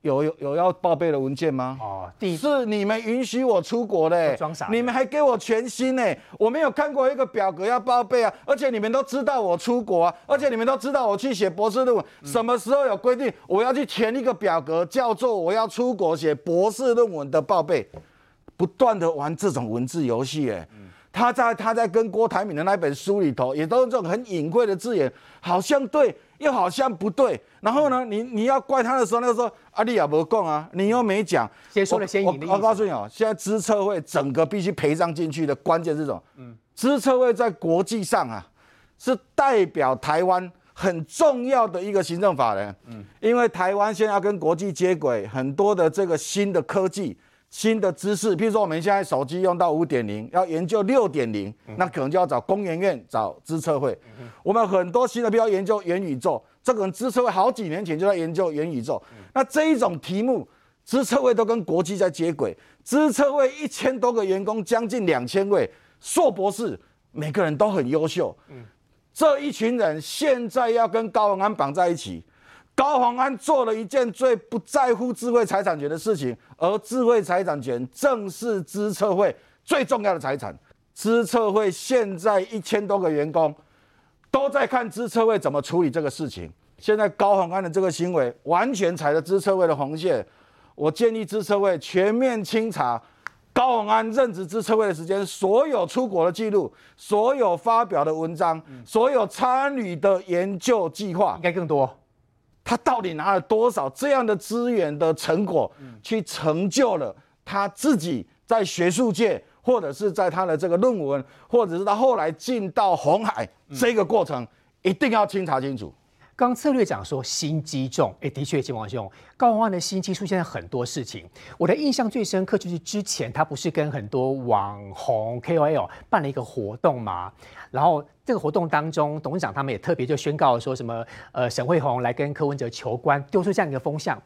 有有有要报备的文件吗？哦，是你们允许我出国的，装傻，你们还给我全新呢。我没有看过一个表格要报备啊，而且你们都知道我出国啊，而且你们都知道我去写博士论文，什么时候有规定我要去填一个表格，叫做我要出国写博士论文的报备，不断的玩这种文字游戏，哎，他在他在跟郭台铭的那本书里头，也都是这种很隐晦的字眼，好像对。又好像不对，然后呢，你你要怪他的时候，那个时候阿丽亚没讲啊，你又没讲，先说了先赢的我告诉你哦，现在资策会整个必须赔偿进去的关键是什么？嗯，资策会在国际上啊，是代表台湾很重要的一个行政法人。嗯，因为台湾现在要跟国际接轨，很多的这个新的科技。新的知识，譬如说我们现在手机用到五点零，要研究六点零，那可能就要找工研院、找资策会。我们很多新的，比如研究元宇宙，这个资策会好几年前就在研究元宇宙。那这一种题目，资策会都跟国际在接轨。资策会一千多个员工，将近两千位硕博士，每个人都很优秀。这一群人现在要跟高文安绑在一起。高鸿安做了一件最不在乎智慧财产权的事情，而智慧财产权正是资策会最重要的财产。资策会现在一千多个员工都在看资策会怎么处理这个事情。现在高鸿安的这个行为完全踩了资策会的红线，我建议资策会全面清查高鸿安任职资策会的时间，所有出国的记录，所有发表的文章，所有参与的研究计划，应该更多。他到底拿了多少这样的资源的成果，去成就了他自己在学术界，或者是在他的这个论文，或者是他后来进到红海这个过程，一定要清查清楚。刚策略讲说心机重，哎，的确，金王兄，高虹安的心机出现在很多事情。我的印象最深刻就是之前他不是跟很多网红 KOL 办了一个活动嘛，然后这个活动当中，董事长他们也特别就宣告说什么，呃，沈慧红来跟柯文哲求官，丢出这样一个风向。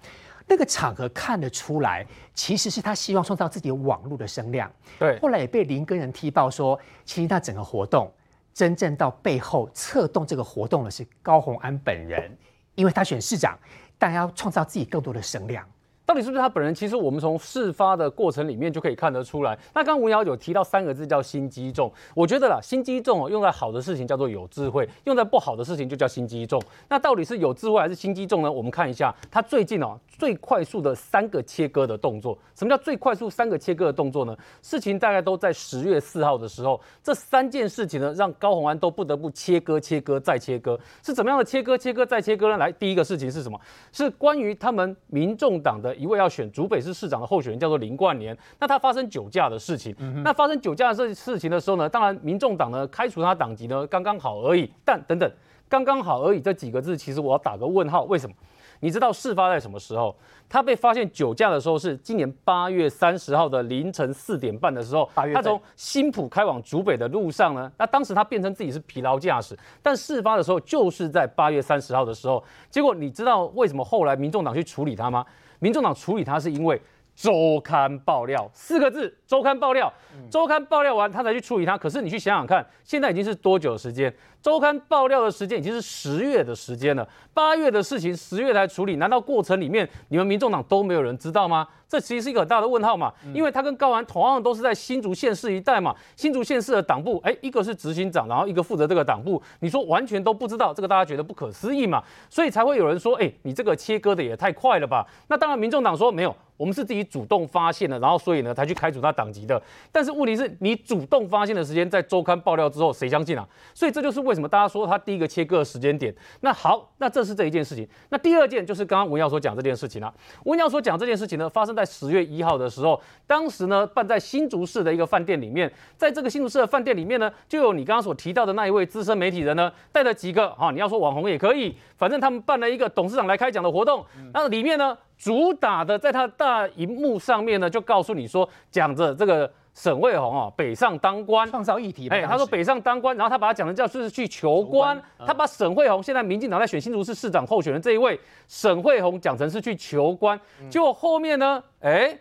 那个场合看得出来，其实是他希望创造自己网络的声量。对，后来也被林根人踢爆说，其实那整个活动。真正到背后策动这个活动的是高鸿安本人，因为他选市长，但要创造自己更多的声量。到底是不是他本人？其实我们从事发的过程里面就可以看得出来。那刚刚文瑶有提到三个字叫心机重，我觉得啦，心机重哦，用在好的事情叫做有智慧，用在不好的事情就叫心机重。那到底是有智慧还是心机重呢？我们看一下他最近哦最快速的三个切割的动作。什么叫最快速三个切割的动作呢？事情大概都在十月四号的时候，这三件事情呢让高鸿安都不得不切割、切割再切割。是怎么样的切割、切割再切割呢？来，第一个事情是什么？是关于他们民众党的。一位要选竹北市市长的候选人叫做林冠年，那他发生酒驾的事情，那发生酒驾的这事情的时候呢，当然民众党呢开除他党籍呢刚刚好而已，但等等，刚刚好而已这几个字，其实我要打个问号，为什么？你知道事发在什么时候？他被发现酒驾的时候是今年八月三十号的凌晨四点半的时候，他从新浦开往竹北的路上呢，那当时他辩称自己是疲劳驾驶，但事发的时候就是在八月三十号的时候，结果你知道为什么后来民众党去处理他吗？民众党处理他是因为周刊爆料四个字，周刊爆料，周刊爆料完他才去处理他。可是你去想想看，现在已经是多久时间？周刊爆料的时间已经是十月的时间了，八月的事情十月才处理，难道过程里面你们民众党都没有人知道吗？这其实是一个很大的问号嘛，因为他跟高安同样都是在新竹县市一带嘛，新竹县市的党部，哎，一个是执行长，然后一个负责这个党部，你说完全都不知道，这个大家觉得不可思议嘛，所以才会有人说，哎，你这个切割的也太快了吧？那当然，民众党说没有，我们是自己主动发现的，然后所以呢才去开除他党籍的。但是问题是你主动发现的时间在周刊爆料之后，谁相信啊？所以这就是为什么大家说他第一个切割的时间点。那好，那这是这一件事情。那第二件就是刚刚文耀所讲这件事情了。文耀所讲这件事情呢，发生在。十月一号的时候，当时呢办在新竹市的一个饭店里面，在这个新竹市的饭店里面呢，就有你刚刚所提到的那一位资深媒体人呢，带着几个哈，你要说网红也可以，反正他们办了一个董事长来开讲的活动，那里面呢主打的在他大荧幕上面呢，就告诉你说讲着这个。沈惠宏啊，北上当官，创造议题。哎，他说北上当官，然后他把他讲的叫是去求官。他把沈惠宏现在民进党在选新竹市市长候选人这一位沈惠宏讲成是去求官，结果后面呢，哎，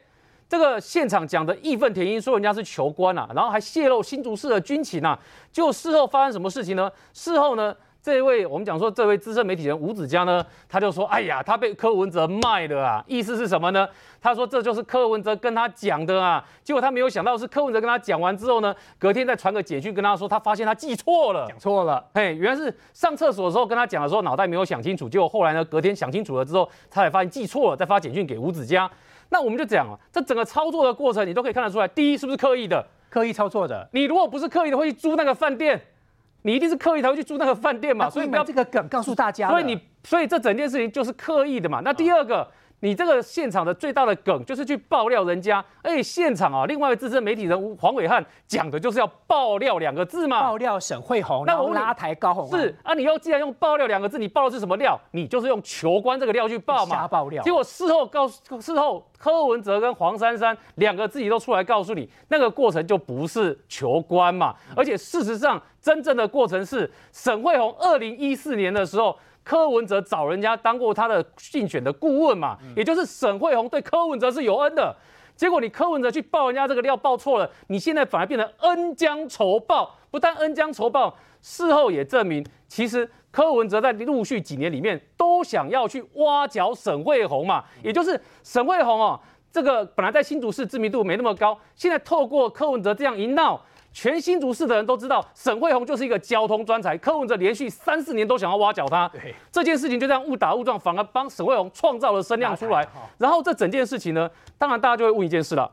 这个现场讲的义愤填膺，说人家是求官啊，然后还泄露新竹市的军情啊。结果事后发生什么事情呢？事后呢？这一位我们讲说，这位资深媒体人吴子嘉呢，他就说：“哎呀，他被柯文哲卖了啊！”意思是什么呢？他说这就是柯文哲跟他讲的啊。结果他没有想到是柯文哲跟他讲完之后呢，隔天再传个简讯跟他说，他发现他记错了，讲错了。嘿，原来是上厕所的时候跟他讲的时候脑袋没有想清楚，结果后来呢，隔天想清楚了之后，他才发现记错了，再发简讯给吴子嘉。那我们就讲啊，这整个操作的过程你都可以看得出来，第一是不是刻意的，刻意操作的？你如果不是刻意的，会去租那个饭店。你一定是刻意才会去住那个饭店嘛，所以不要这个梗告诉大家。所以你，所以这整件事情就是刻意的嘛。那第二个。你这个现场的最大的梗就是去爆料人家，哎，现场啊，另外一个资深媒体人黄伟汉讲的就是要爆料两个字嘛，爆料沈惠红，那我拉抬高红是啊，你要既然用爆料两个字，你爆的是什么料？你就是用求官这个料去爆嘛，瞎爆料。结果事后告诉事后柯文哲跟黄珊珊两个自己都出来告诉你，那个过程就不是求官嘛，而且事实上真正的过程是沈惠红二零一四年的时候。柯文哲找人家当过他的竞选的顾问嘛，也就是沈惠宏对柯文哲是有恩的。结果你柯文哲去报人家这个料报错了，你现在反而变成恩将仇报。不但恩将仇报，事后也证明，其实柯文哲在陆续几年里面都想要去挖角沈惠宏嘛，也就是沈惠宏哦，这个本来在新竹市知名度没那么高，现在透过柯文哲这样一闹。全新竹市的人都知道，沈惠宏就是一个交通专才。柯文哲连续三四年都想要挖角他，对这件事情就这样误打误撞，反而帮沈惠宏创造了声量出来。然后这整件事情呢，当然大家就会问一件事了：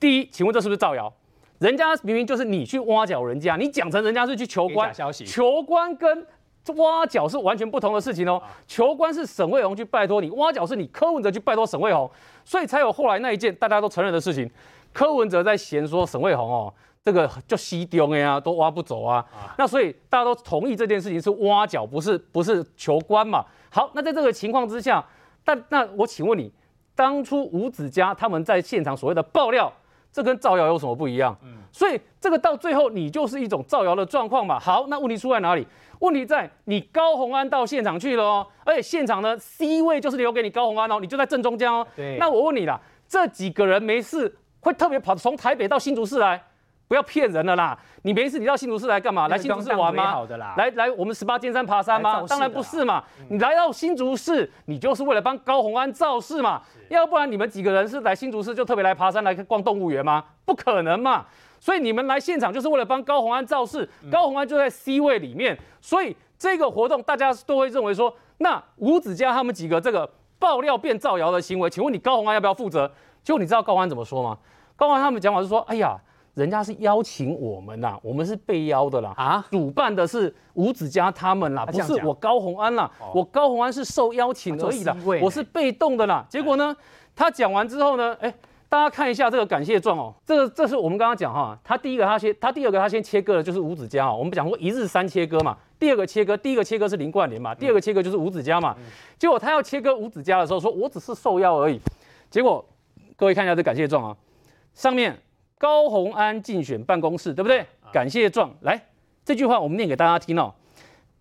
第一，请问这是不是造谣？人家明明就是你去挖角人家，你讲成人家是去求官，求官跟挖角是完全不同的事情哦。求官是沈惠宏去拜托你，挖角是你柯文哲去拜托沈惠宏，所以才有后来那一件大家都承认的事情。柯文哲在嫌说沈惠宏哦。这个就西丢的呀，都挖不走啊。那所以大家都同意这件事情是挖角，不是不是求官嘛。好，那在这个情况之下，但那我请问你，当初吴子嘉他们在现场所谓的爆料，这跟造谣有什么不一样？嗯，所以这个到最后你就是一种造谣的状况嘛。好，那问题出在哪里？问题在你高红安到现场去了哦，而且现场呢 C 位就是留给你高红安哦，你就在正中间哦。对，那我问你啦，这几个人没事会特别跑从台北到新竹市来？不要骗人了啦！你没事你到新竹市来干嘛？来新竹市玩吗？来来，我们十八尖山爬山吗？当然不是嘛！你来到新竹市，你就是为了帮高红安造势嘛？要不然你们几个人是来新竹市就特别来爬山来逛动物园吗？不可能嘛！所以你们来现场就是为了帮高红安造势，高红安就在 C 位里面，所以这个活动大家都会认为说，那吴子嘉他们几个这个爆料变造谣的行为，请问你高红安要不要负责？结果你知道高红安怎么说吗？高红安他们讲法是说，哎呀。人家是邀请我们呐，我们是被邀的啦。啊，主办的是吴子嘉他们啦，不是我高红安啦。我高红安是受邀请而已啦，我是被动的啦。结果呢，他讲完之后呢，哎，大家看一下这个感谢状哦。这个这是我们刚刚讲哈，他第一个他先，他第二个他先切割的就是吴子嘉哦。我们讲过一日三切割嘛，第二个切割，第一个切割是林冠霖嘛，第二个切割就是吴子嘉嘛。结果他要切割吴子嘉的时候，说我只是受邀而已。结果各位看一下这感谢状啊，上面。高鸿安竞选办公室，对不对？感谢状来，这句话我们念给大家听哦。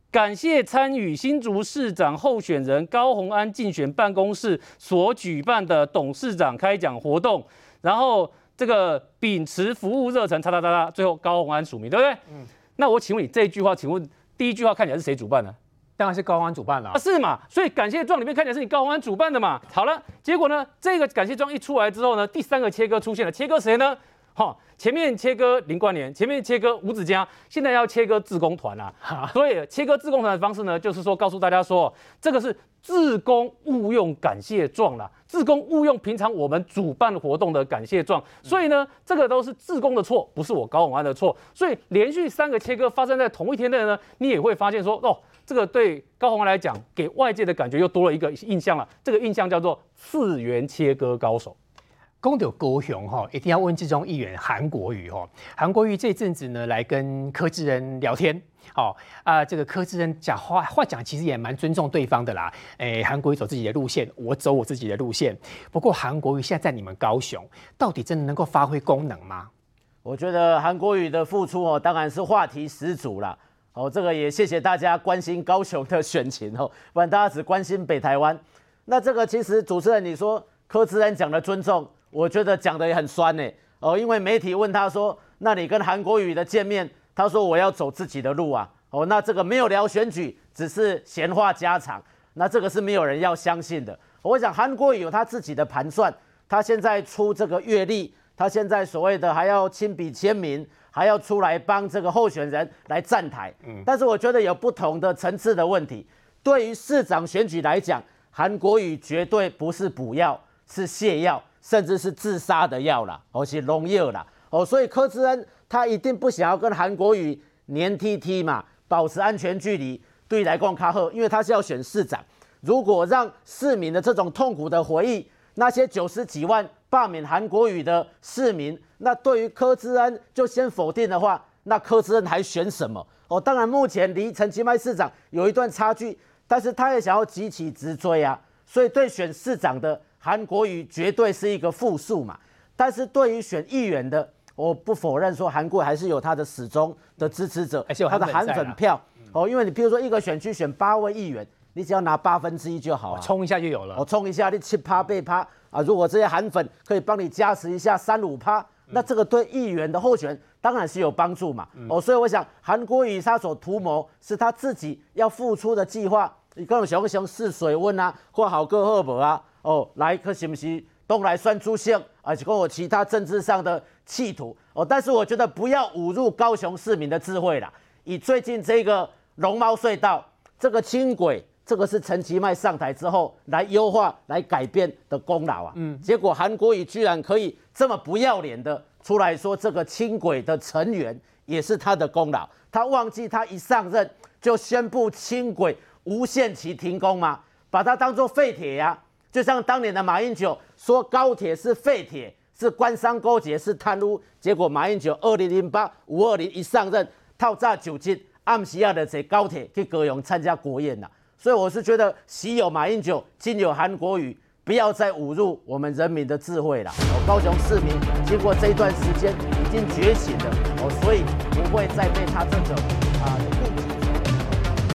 感谢参与新竹市长候选人高鸿安竞选办公室所举办的董事长开讲活动，然后这个秉持服务热忱，叉叉叉叉，最后高鸿安署名，对不对？嗯。那我请问你这一句话，请问第一句话看起来是谁主办的？当然是高鸿安主办了啊，是嘛？所以感谢状里面看起来是你高鸿安主办的嘛？好了，结果呢，这个感谢状一出来之后呢，第三个切割出现了，切割谁呢？好，前面切割林冠联，前面切割吴子嘉，现在要切割自工团啦。所以切割自工团的方式呢，就是说告诉大家说，这个是自工误用感谢状啦，自工误用平常我们主办活动的感谢状。所以呢，这个都是自工的错，不是我高永安的错。所以连续三个切割发生在同一天内呢，你也会发现说，哦，这个对高宏安来讲，给外界的感觉又多了一个印象了。这个印象叫做次元切割高手。公有高雄哈，一定要问这种议员韩国瑜哈。韩国瑜这阵子呢，来跟柯志恩聊天，好啊，这个柯志恩讲话话讲，其实也蛮尊重对方的啦。诶，韩国瑜走自己的路线，我走我自己的路线。不过韩国瑜现在在你们高雄，到底真的能够发挥功能吗？我觉得韩国瑜的付出哦，当然是话题十足了。哦，这个也谢谢大家关心高雄的选情哦，不然大家只关心北台湾。那这个其实主持人你说柯志恩讲的尊重。我觉得讲的也很酸呢，哦，因为媒体问他说：“那你跟韩国瑜的见面？”他说：“我要走自己的路啊。”哦，那这个没有聊选举，只是闲话家常，那这个是没有人要相信的。我想韩国瑜有他自己的盘算，他现在出这个阅历，他现在所谓的还要亲笔签名，还要出来帮这个候选人来站台。嗯，但是我觉得有不同的层次的问题。对于市长选举来讲，韩国瑜绝对不是补药，是泻药。甚至是自杀的药啦，或是农药啦，哦，所以柯志恩他一定不想要跟韩国瑜黏 T T 嘛，保持安全距离，对来逛卡赫，因为他是要选市长。如果让市民的这种痛苦的回忆，那些九十几万罢免韩国瑜的市民，那对于柯志恩就先否定的话，那柯志恩还选什么？哦，当然目前离陈其迈市长有一段差距，但是他也想要急起直追啊，所以对选市长的。韩国瑜绝对是一个负数嘛，但是对于选议员的，我不否认说韩国还是有他的始终的支持者，他的韩粉票。哦，因为你比如说一个选区选八位议员，你只要拿八分之一就好了，冲一下就有了，我冲一下你七趴八趴。啊，如果这些韩粉可以帮你加持一下三五趴，那这个对议员的候选当然是有帮助嘛，哦，所以我想韩国瑜他所图谋是他自己要付出的计划，你跟熊熊试水温啊，或好个赫伯啊。哦，来，可是不是东来算出现，而且跟我其他政治上的企图哦。但是我觉得不要侮辱高雄市民的智慧啦。以最近这个龙猫隧道这个轻轨，这个是陈其迈上台之后来优化、来改变的功劳啊。嗯。结果韩国瑜居然可以这么不要脸的出来说，这个轻轨的成员也是他的功劳。他忘记他一上任就宣布轻轨无限期停工吗？把它当做废铁呀？就像当年的马英九说高铁是废铁，是官商勾结，是贪污。结果马英九二零零八五二零一上任，套炸酒精，暗时要的坐高铁去高雄参加国宴呐。所以我是觉得，喜有马英九，今有韩国瑜，不要再侮辱我们人民的智慧了。哦，高雄市民经过这一段时间已经觉醒了，哦，所以不会再被他这种啊。